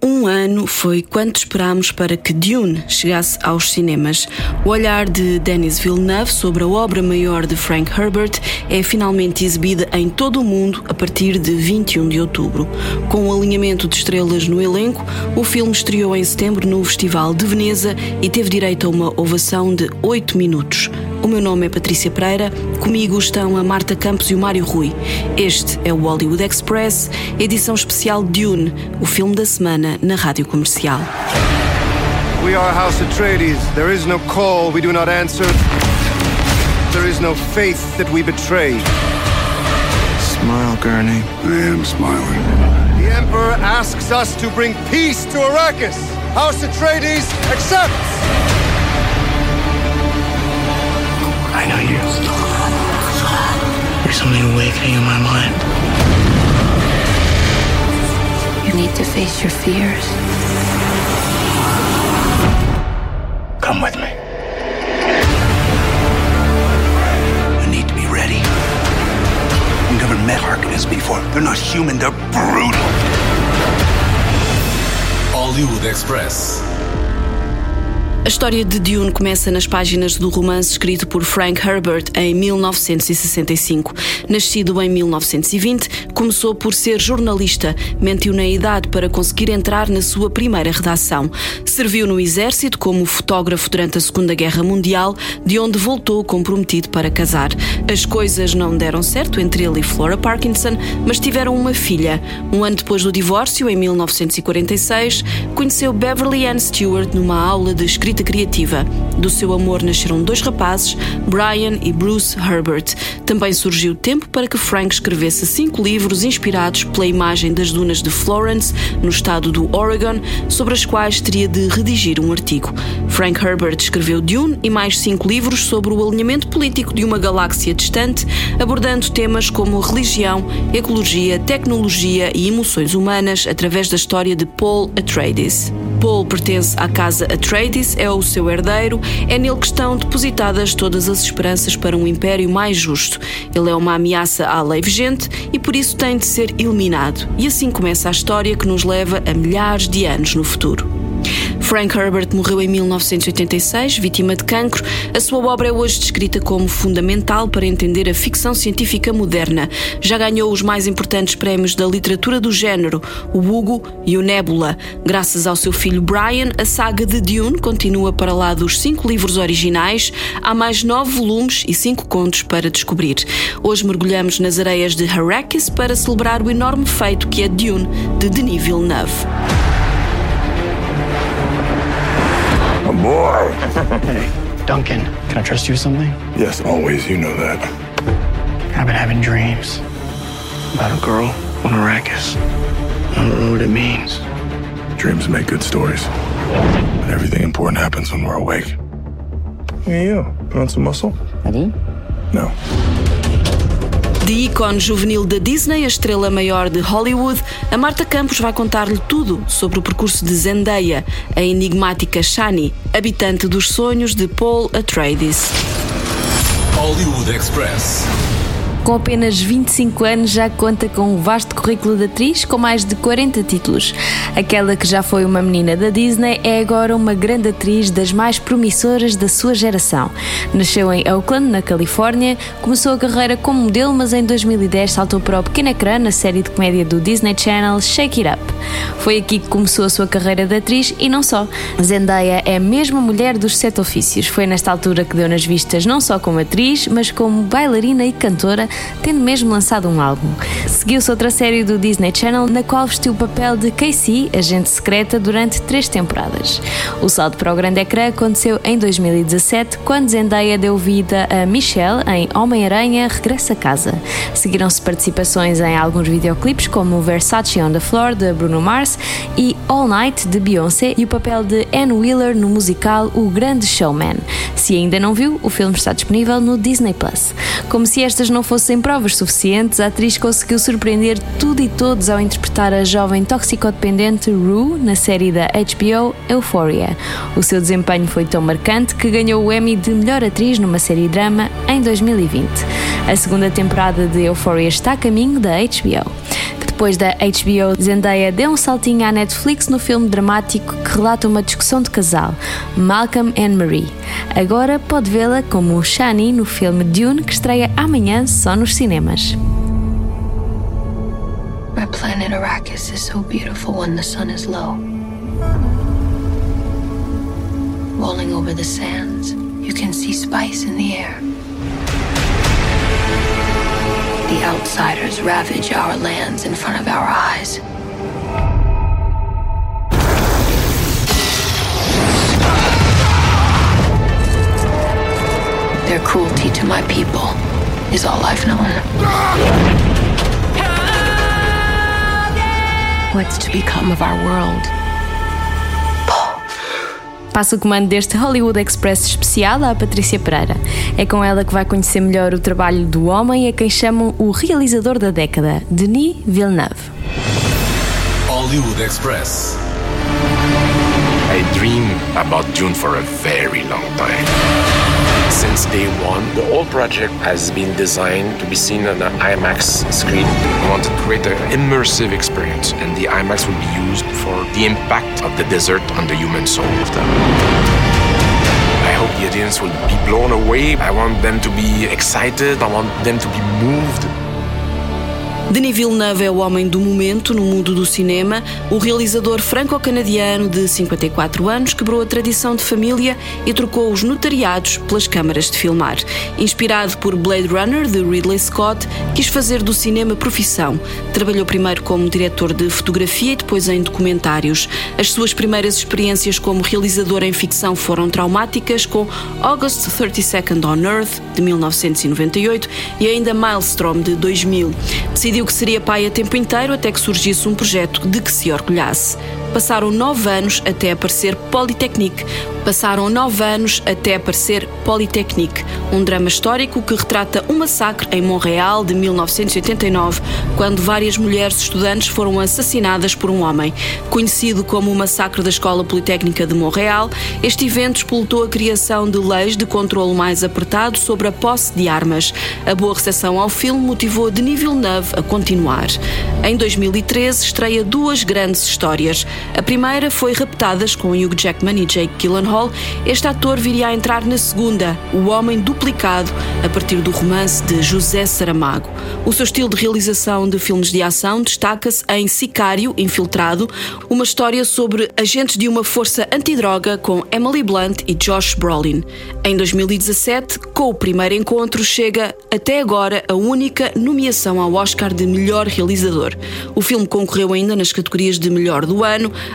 Um ano foi quanto esperámos para que Dune chegasse aos cinemas. O olhar de Denis Villeneuve sobre a obra maior de Frank Herbert é finalmente exibida em todo o mundo a partir de 21 de outubro. Com o um alinhamento de estrelas no elenco, o filme estreou em setembro no Festival de Veneza e teve direito a uma ovação de 8 minutos. O meu nome é Patrícia Pereira, comigo estão a Marta Campos e o Mário Rui. Este é o Hollywood Express, edição especial Dune, o filme da semana na Rádio Comercial. We are House Atreides. There is no call we do not answer. There is no faith that we betray. Smile, Gurney. I am smiling. The Emperor asks us to bring peace to Arrakis. House Atreides accepts! I know you. There's something awakening in my mind. You need to face your fears. Come with me. I need to be ready. I've never met Harkonnens before. They're not human, they're brutal. Hollywood Express. A história de Dune começa nas páginas do romance escrito por Frank Herbert em 1965. Nascido em 1920, começou por ser jornalista, mentiu na idade para conseguir entrar na sua primeira redação. Serviu no exército como fotógrafo durante a Segunda Guerra Mundial, de onde voltou comprometido para casar. As coisas não deram certo entre ele e Flora Parkinson, mas tiveram uma filha. Um ano depois do divórcio, em 1946, conheceu Beverly Ann Stewart numa aula de escrita escrita criativa. Do seu amor nasceram dois rapazes, Brian e Bruce Herbert. Também surgiu tempo para que Frank escrevesse cinco livros inspirados pela imagem das dunas de Florence, no estado do Oregon, sobre as quais teria de redigir um artigo. Frank Herbert escreveu Dune e mais cinco livros sobre o alinhamento político de uma galáxia distante, abordando temas como religião, ecologia, tecnologia e emoções humanas através da história de Paul Atreides. Paul pertence à casa Atreides, é o seu herdeiro, é nele que estão depositadas todas as esperanças para um império mais justo. Ele é uma ameaça à lei vigente e por isso tem de ser eliminado. E assim começa a história que nos leva a milhares de anos no futuro. Frank Herbert morreu em 1986, vítima de cancro. A sua obra é hoje descrita como fundamental para entender a ficção científica moderna. Já ganhou os mais importantes prémios da literatura do género, o Hugo e o Nebula. Graças ao seu filho Brian, a saga de Dune continua para lá dos cinco livros originais. Há mais nove volumes e cinco contos para descobrir. Hoje mergulhamos nas areias de Arrakis para celebrar o enorme feito que é Dune, de Denis Villeneuve. Boy. hey, Duncan, can I trust you with something? Yes, always. You know that. I've been having dreams about a girl on Arrakis. I don't know what it means. Dreams make good stories. But everything important happens when we're awake. Look at you. Put on some muscle? I did? No. De ícone juvenil da Disney, a estrela maior de Hollywood, a Marta Campos vai contar-lhe tudo sobre o percurso de Zendaya, a enigmática Shani, habitante dos sonhos de Paul Atreides. Hollywood Express. Com apenas 25 anos, já conta com um vasto currículo de atriz com mais de 40 títulos. Aquela que já foi uma menina da Disney é agora uma grande atriz das mais promissoras da sua geração. Nasceu em Oakland, na Califórnia, começou a carreira como modelo, mas em 2010 saltou para o pequeno ecrã na série de comédia do Disney Channel Shake It Up. Foi aqui que começou a sua carreira de atriz e não só. Zendaya é mesmo a mulher dos sete ofícios. Foi nesta altura que deu nas vistas não só como atriz, mas como bailarina e cantora tendo mesmo lançado um álbum. Seguiu-se outra série do Disney Channel, na qual vestiu o papel de Casey, agente secreta, durante três temporadas. O salto para o grande ecrã aconteceu em 2017, quando Zendaya deu vida a Michelle em Homem-Aranha Regressa a Casa. Seguiram-se participações em alguns videoclipes, como Versace on the Floor, de Bruno Mars, e All Night, de Beyoncé, e o papel de Anne Wheeler no musical O Grande Showman. Se ainda não viu, o filme está disponível no Disney Plus. Como se estas não fossem sem provas suficientes, a atriz conseguiu surpreender tudo e todos ao interpretar a jovem toxicodependente Rue na série da HBO Euphoria. O seu desempenho foi tão marcante que ganhou o Emmy de melhor atriz numa série drama em 2020. A segunda temporada de Euphoria está a caminho da HBO. Depois da HBO, Zendaya deu um saltinho à Netflix no filme dramático que relata uma discussão de casal, Malcolm and Marie. Agora pode vê-la como Shani no filme Dune, que estreia amanhã só nos cinemas. Planet Arrakis is so beautiful when the sun is low. Rolling over the sands, you can see spice in the air. The outsiders ravage our lands in front of our eyes. Their cruelty to my people is all I've known. What's to become of our world? Passa o comando deste Hollywood Express especial à Patrícia Pereira. É com ela que vai conhecer melhor o trabalho do homem a quem chamam o realizador da década, Denis Villeneuve. Hollywood Express. I dreamed about Dune for a very long time. Since day one, the whole project has been designed to be seen on an IMAX screen. We wanted to create an immersive experience, and the IMAX will be used for the impact of the desert on the human soul. I hope the audience will be blown away. I want them to be excited. I want them to be moved. Denis Villeneuve é o homem do momento no mundo do cinema. O realizador franco-canadiano de 54 anos quebrou a tradição de família e trocou os notariados pelas câmaras de filmar. Inspirado por Blade Runner de Ridley Scott, quis fazer do cinema profissão. Trabalhou primeiro como diretor de fotografia e depois em documentários. As suas primeiras experiências como realizador em ficção foram traumáticas, com August 32nd on Earth, de 1998, e ainda Maelstrom, de 2000. Decidiu que seria pai a tempo inteiro até que surgisse um projeto de que se orgulhasse. Passaram nove anos até aparecer Polytechnique. Passaram nove anos até aparecer Polytechnique, um drama histórico que retrata um massacre em Montreal de 1989, quando várias mulheres estudantes foram assassinadas por um homem. Conhecido como o Massacre da Escola Politécnica de Montreal, este evento explotou a criação de leis de controle mais apertado sobre a posse de armas. A boa recepção ao filme motivou Denis Villeneuve a continuar. Em 2013 estreia duas grandes histórias. A primeira foi Raptadas com Hugh Jackman e Jake Gyllenhaal. Este ator viria a entrar na segunda, O Homem Duplicado, a partir do romance de José Saramago. O seu estilo de realização de filmes de ação destaca-se em Sicário Infiltrado, uma história sobre agentes de uma força antidroga com Emily Blunt e Josh Brolin. Em 2017, com o primeiro encontro, chega até agora a única nomeação ao Oscar de melhor realizador. O filme concorreu ainda nas categorias de melhor do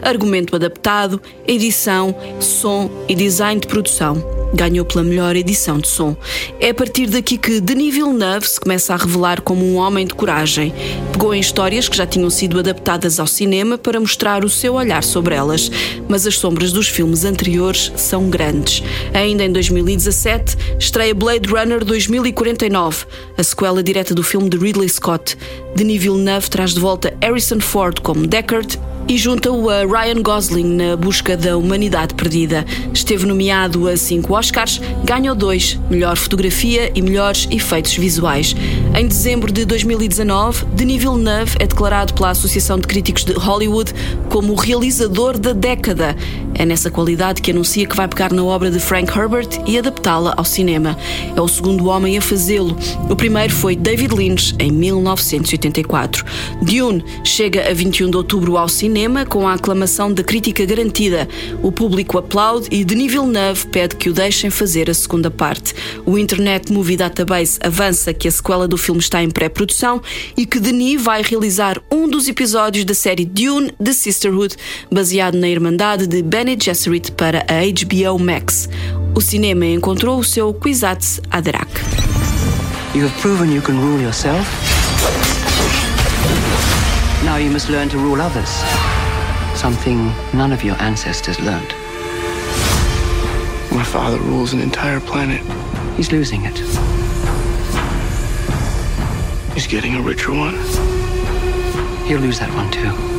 argumento adaptado, edição, som e design de produção ganhou pela melhor edição de som. É a partir daqui que Denis Villeneuve se começa a revelar como um homem de coragem. Pegou em histórias que já tinham sido adaptadas ao cinema para mostrar o seu olhar sobre elas, mas as sombras dos filmes anteriores são grandes. Ainda em 2017, estreia Blade Runner 2049, a sequela direta do filme de Ridley Scott. Denis Villeneuve traz de volta Harrison Ford como Deckard e junta-o a Ryan Gosling na busca da humanidade perdida. Esteve nomeado a cinco Oscars, ganhou dois, melhor fotografia e melhores efeitos visuais. Em dezembro de 2019, Denis Villeneuve é declarado pela Associação de Críticos de Hollywood como o realizador da década. É nessa qualidade que anuncia que vai pegar na obra de Frank Herbert e adaptá-la ao cinema. É o segundo homem a fazê-lo. O primeiro foi David Lynch, em 1984. Dune chega a 21 de outubro ao cinema cinema com a aclamação da crítica garantida. O público aplaude e Denis Villeneuve pede que o deixem fazer a segunda parte. O Internet Movie Database avança que a sequela do filme está em pré-produção e que Denis vai realizar um dos episódios da série Dune The Sisterhood, baseado na Irmandade de Bene Gesserit para a HBO Max. O cinema encontrou o seu Kwisatz Haderach. You have proven you can rule yourself. Now you must learn to rule others. Something none of your ancestors learned. My father rules an entire planet. He's losing it. He's getting a richer one. He'll lose that one too.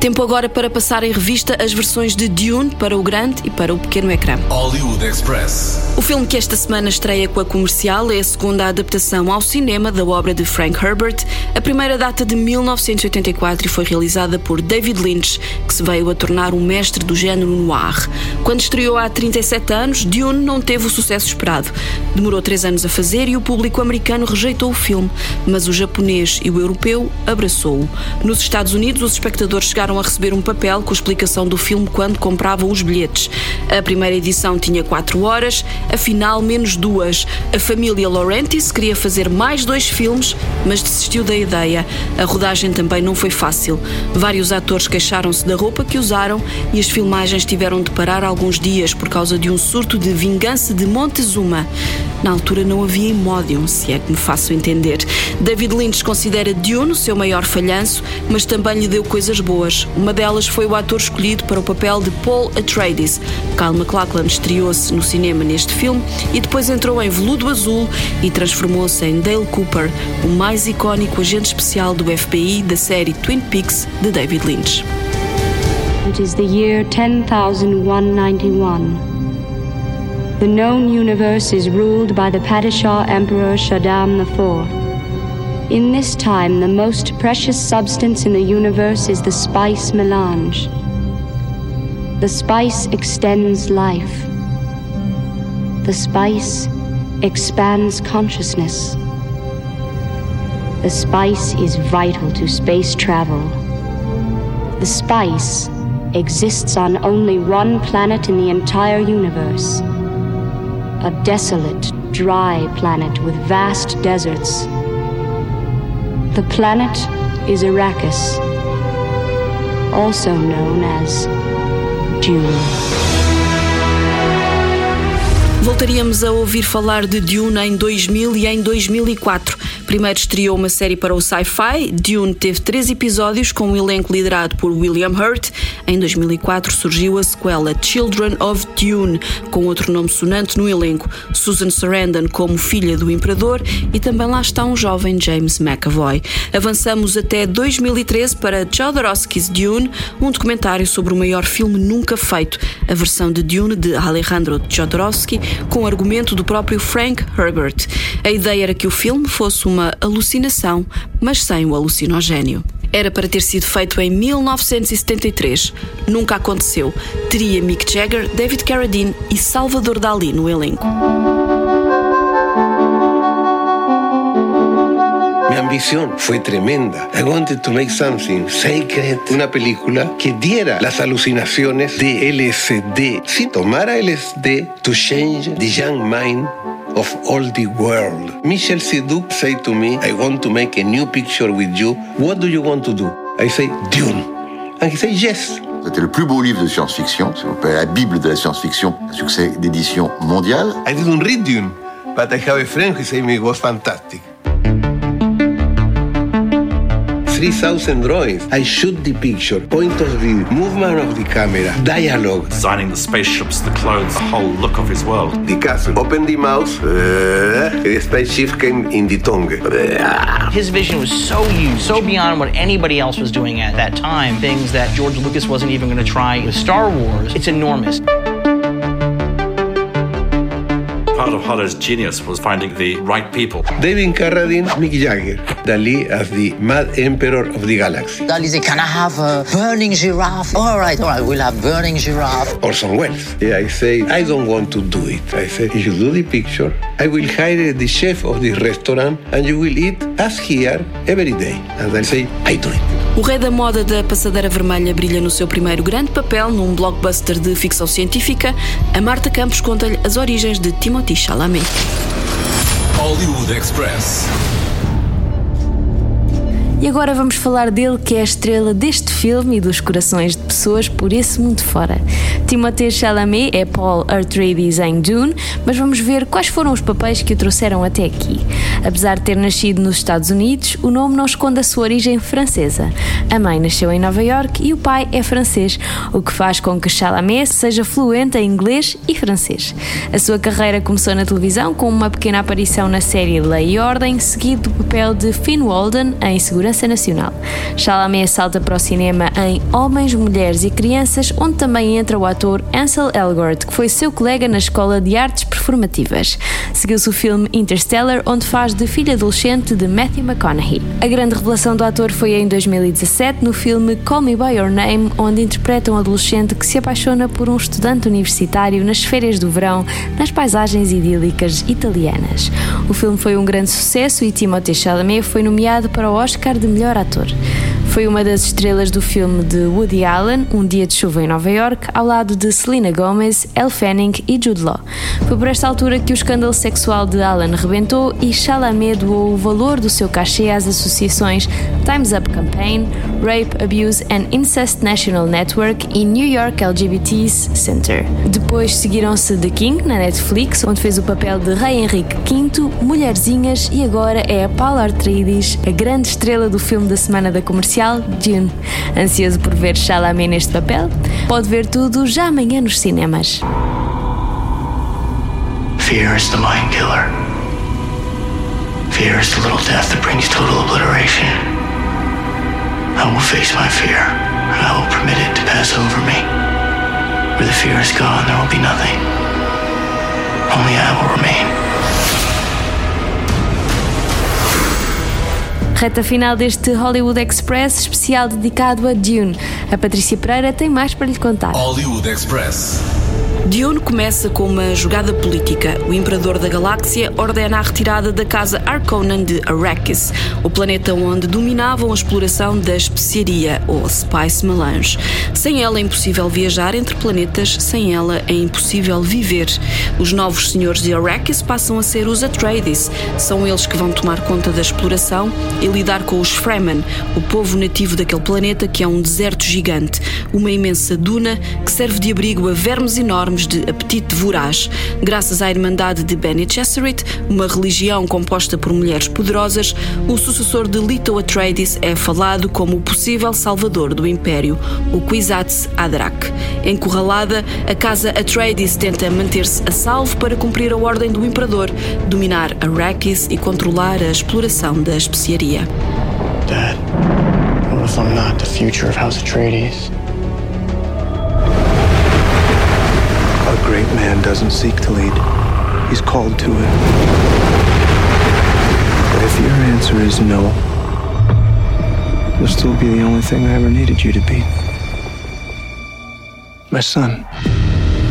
Tempo agora para passar em revista as versões de Dune para o grande e para o pequeno ecrã. Hollywood Express. O filme que esta semana estreia com a comercial é a segunda adaptação ao cinema da obra de Frank Herbert. A primeira data de 1984 e foi realizada por David Lynch, que se veio a tornar um mestre do género noir. Quando estreou há 37 anos, Dune não teve o sucesso esperado. Demorou três anos a fazer e o público americano rejeitou o filme, mas o japonês e o europeu abraçou-o. Nos Estados Unidos, os espectadores chegaram a receber um papel com explicação do filme quando compravam os bilhetes. A primeira edição tinha quatro horas, a final menos duas. A família Laurentis queria fazer mais dois filmes, mas desistiu da ideia. A rodagem também não foi fácil. Vários atores queixaram-se da roupa que usaram e as filmagens tiveram de parar alguns dias por causa de um surto de vingança de Montezuma. Na altura não havia Imodium, se é que me faço entender. David Lynch considera Dune o seu maior falhanço, mas também lhe deu coisas boas. Uma delas foi o ator escolhido para o papel de Paul Atreides. Kyle MacLachlan estreou-se no cinema neste filme e depois entrou em Veludo Azul e transformou-se em Dale Cooper, o mais icónico agente especial do FBI da série Twin Peaks de David Lynch. It is the year 10,191. The known universe is ruled by the Padishah Emperor Shaddam IV. In this time, the most precious substance in the universe is the spice melange. The spice extends life. The spice expands consciousness. The spice is vital to space travel. The spice exists on only one planet in the entire universe a desolate, dry planet with vast deserts. The planet is Arrakis, also known as Dune. Voltaríamos a ouvir falar de Dune em 2000 e em 2004. Primeiro estreou uma série para o Sci-Fi. Dune teve três episódios com um elenco liderado por William Hurt. Em 2004 surgiu a sequela Children of Dune, com outro nome sonante no elenco, Susan Sarandon como filha do imperador e também lá está um jovem James McAvoy. Avançamos até 2013 para Jodorowsky's Dune, um documentário sobre o maior filme nunca feito, a versão de Dune de Alejandro Jodorowsky, com argumento do próprio Frank Herbert. A ideia era que o filme fosse uma alucinação, mas sem o alucinogénio. Era para ter sido feito em 1973. Nunca aconteceu. Teria Mick Jagger, David Carradine e Salvador Dali no elenco. Mi ambición fue tremenda. I wanted to make something sacred, una película que diera las alucinaciones de LSD. Si tomara LSD to change the young mind of all the world. Michel Siduk said to me, I want to make a new picture with you. What do you want to do? I say, Dune. And he said, yes. C'était le plus beau livre de science-fiction, la Bible de la science-fiction, un succès d'édition mondial. I didn't read Dune, but I have a friend who said it was fantastic. 3,000 drawings. I shoot the picture, point of view, movement of the camera, dialogue. Designing the spaceships, the clothes, the whole look of his world. The castle. Open the mouth, uh, the spaceship came in the tongue. His vision was so huge, so beyond what anybody else was doing at that time. Things that George Lucas wasn't even going to try with Star Wars. It's enormous. Part of Holler's genius was finding the right people. David Carradine, Mick Jagger, Dali as the Mad Emperor of the Galaxy. Dali said, Can I have a burning giraffe? All right, all right, we'll have burning giraffe. Orson Welles. Yeah, I say, I don't want to do it. I say, if you do the picture, I will hire the chef of the restaurant and you will eat as here every day. And I say, I do it. O rei da moda da passadeira vermelha brilha no seu primeiro grande papel num blockbuster de ficção científica. A Marta Campos conta-lhe as origens de Timothy Chalamet. Hollywood Express. E agora vamos falar dele, que é a estrela deste filme e dos corações de pessoas por esse mundo fora. Timothée Chalamet é Paul Atreides em Dune, mas vamos ver quais foram os papéis que o trouxeram até aqui. Apesar de ter nascido nos Estados Unidos, o nome não esconde a sua origem francesa. A mãe nasceu em Nova York e o pai é francês, o que faz com que Chalamet seja fluente em inglês e francês. A sua carreira começou na televisão com uma pequena aparição na série Lei e Ordem, seguido do papel de Finn Walden em Segurança Segurança Nacional. Chalamet salta para o cinema em Homens, Mulheres e Crianças, onde também entra o ator Ansel Elgort, que foi seu colega na Escola de Artes Performativas. Seguiu-se o filme Interstellar, onde faz de filho adolescente de Matthew McConaughey. A grande revelação do ator foi em 2017 no filme Call Me By Your Name, onde interpreta um adolescente que se apaixona por um estudante universitário nas férias do verão, nas paisagens idílicas italianas. O filme foi um grande sucesso e Timothée Chalamet foi nomeado para o Oscar de melhor ator. Foi uma das estrelas do filme de Woody Allen, Um Dia de Chuva em Nova York, ao lado de Selena Gomez, Elle Fanning e Jude Law. Foi por esta altura que o escândalo sexual de Allen rebentou e Chalamet doou o valor do seu cachê às associações Time's Up Campaign, Rape, Abuse and Incest National Network e New York LGBTs Center. Depois seguiram-se The King, na Netflix, onde fez o papel de Rei Henrique V, Mulherzinhas e agora é a Paula Atreides, a grande estrela do filme da semana da comercial Dune. Ansioso por ver Chalamet neste papel? Pode ver tudo já amanhã nos cinemas. Fear is the mind killer. Fear is the little death that brings total obliteration. I will face my fear, and I will permit it to pass over me. Where the fear is gone, there will be nothing. Only I will remain. Reta final deste Hollywood Express especial dedicado a Dune. A Patrícia Pereira tem mais para lhe contar. Hollywood Express. Dune começa com uma jogada política. O Imperador da Galáxia ordena a retirada da casa Harkonnen de Arrakis, o planeta onde dominavam a exploração da especiaria, ou Spice Melange. Sem ela é impossível viajar entre planetas, sem ela é impossível viver. Os novos senhores de Arrakis passam a ser os Atreides. São eles que vão tomar conta da exploração e lidar com os Fremen, o povo nativo daquele planeta que é um deserto gigante, uma imensa duna que serve de abrigo a vermes enormes de apetite voraz. Graças à Irmandade de Bene Gesserit, uma religião composta por mulheres poderosas, o sucessor de Leto Atreides é falado como o possível salvador do Império, o Kwisatz Haderach. Encurralada, a casa Atreides tenta manter-se a salvo para cumprir a ordem do Imperador, dominar Arrakis e controlar a exploração da especiaria. Dad, what if I'm not the future of House Atreides? Great man doesn't seek to lead, he's called to it. But if your answer is no, you'll still be the only thing I ever needed you to be. My son.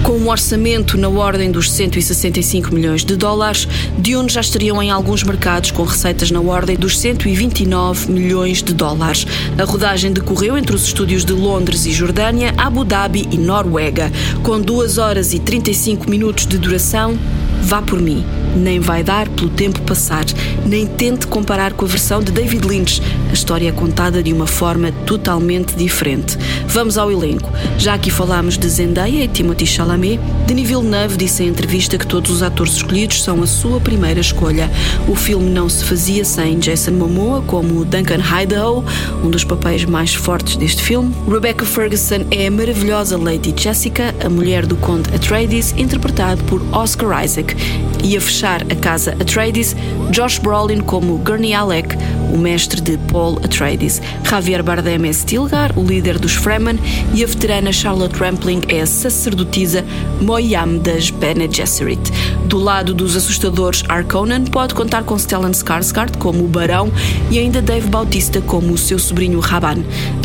Com um orçamento na ordem dos 165 milhões de dólares, Dune já estariam em alguns mercados com receitas na ordem dos 129 milhões de dólares. A rodagem decorreu entre os estúdios de Londres e Jordânia, Abu Dhabi e Noruega. Com 2 horas e 35 minutos de duração, vá por mim. Nem vai dar pelo tempo passar. Nem tente comparar com a versão de David Lynch. A história é contada de uma forma totalmente diferente. Vamos ao elenco. Já aqui falámos de Zendaya e Timothy Chalamet. Denis Villeneuve disse em entrevista que todos os atores escolhidos são a sua primeira escolha. O filme não se fazia sem Jason Momoa como Duncan Idaho, um dos papéis mais fortes deste filme. Rebecca Ferguson é a maravilhosa Lady Jessica, a mulher do Conde Atreides, interpretado por Oscar Isaac. E a fechar a casa Atreides, Josh Brolin como Gurney Alec, o mestre de Paul Atreides. Javier Bardem é Stilgar, o líder dos Fremen, e a veterana Charlotte Rampling é a sacerdotisa Moyam das Bene Gesserit. Do lado dos assustadores Harkonnen, pode contar com Stellan Skarsgård como o Barão e ainda Dave Bautista como o seu sobrinho Raban.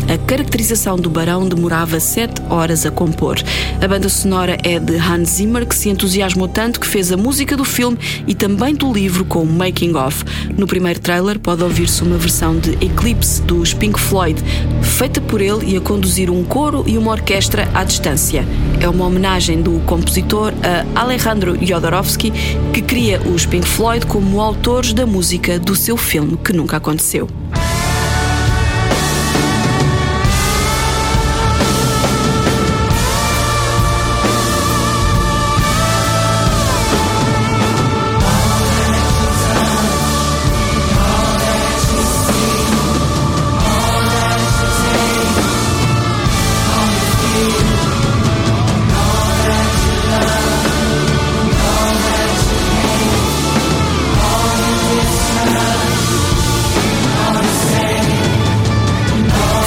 A caracterização do Barão demorava sete horas a compor. A banda sonora é de Hans Zimmer, que se entusiasmou tanto que fez a música do filme e também do livro com o Making of. No primeiro trailer pode ouvir-se uma versão de Eclipse dos Pink Floyd, feita por ele e a conduzir um coro e uma orquestra à distância. É uma homenagem do compositor a Alejandro Jodorowsky, que cria os Pink Floyd como autores da música do seu filme que nunca aconteceu.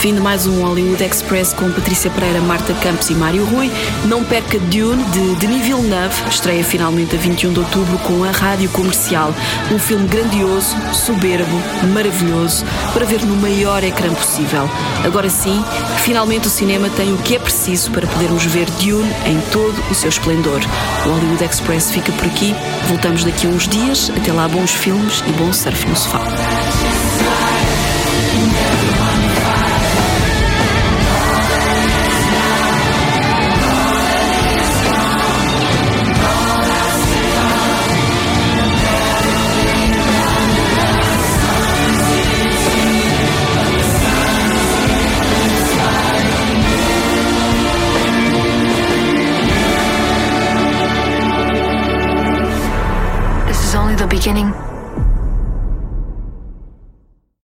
Fim de mais um Hollywood Express com Patrícia Pereira, Marta Campos e Mário Rui. Não perca Dune, de Denis Villeneuve, estreia finalmente a 21 de outubro com a Rádio Comercial. Um filme grandioso, soberbo, maravilhoso, para ver no maior ecrã possível. Agora sim, finalmente o cinema tem o que é preciso para podermos ver Dune em todo o seu esplendor. O Hollywood Express fica por aqui. Voltamos daqui a uns dias. Até lá, bons filmes e bom surf no sofá.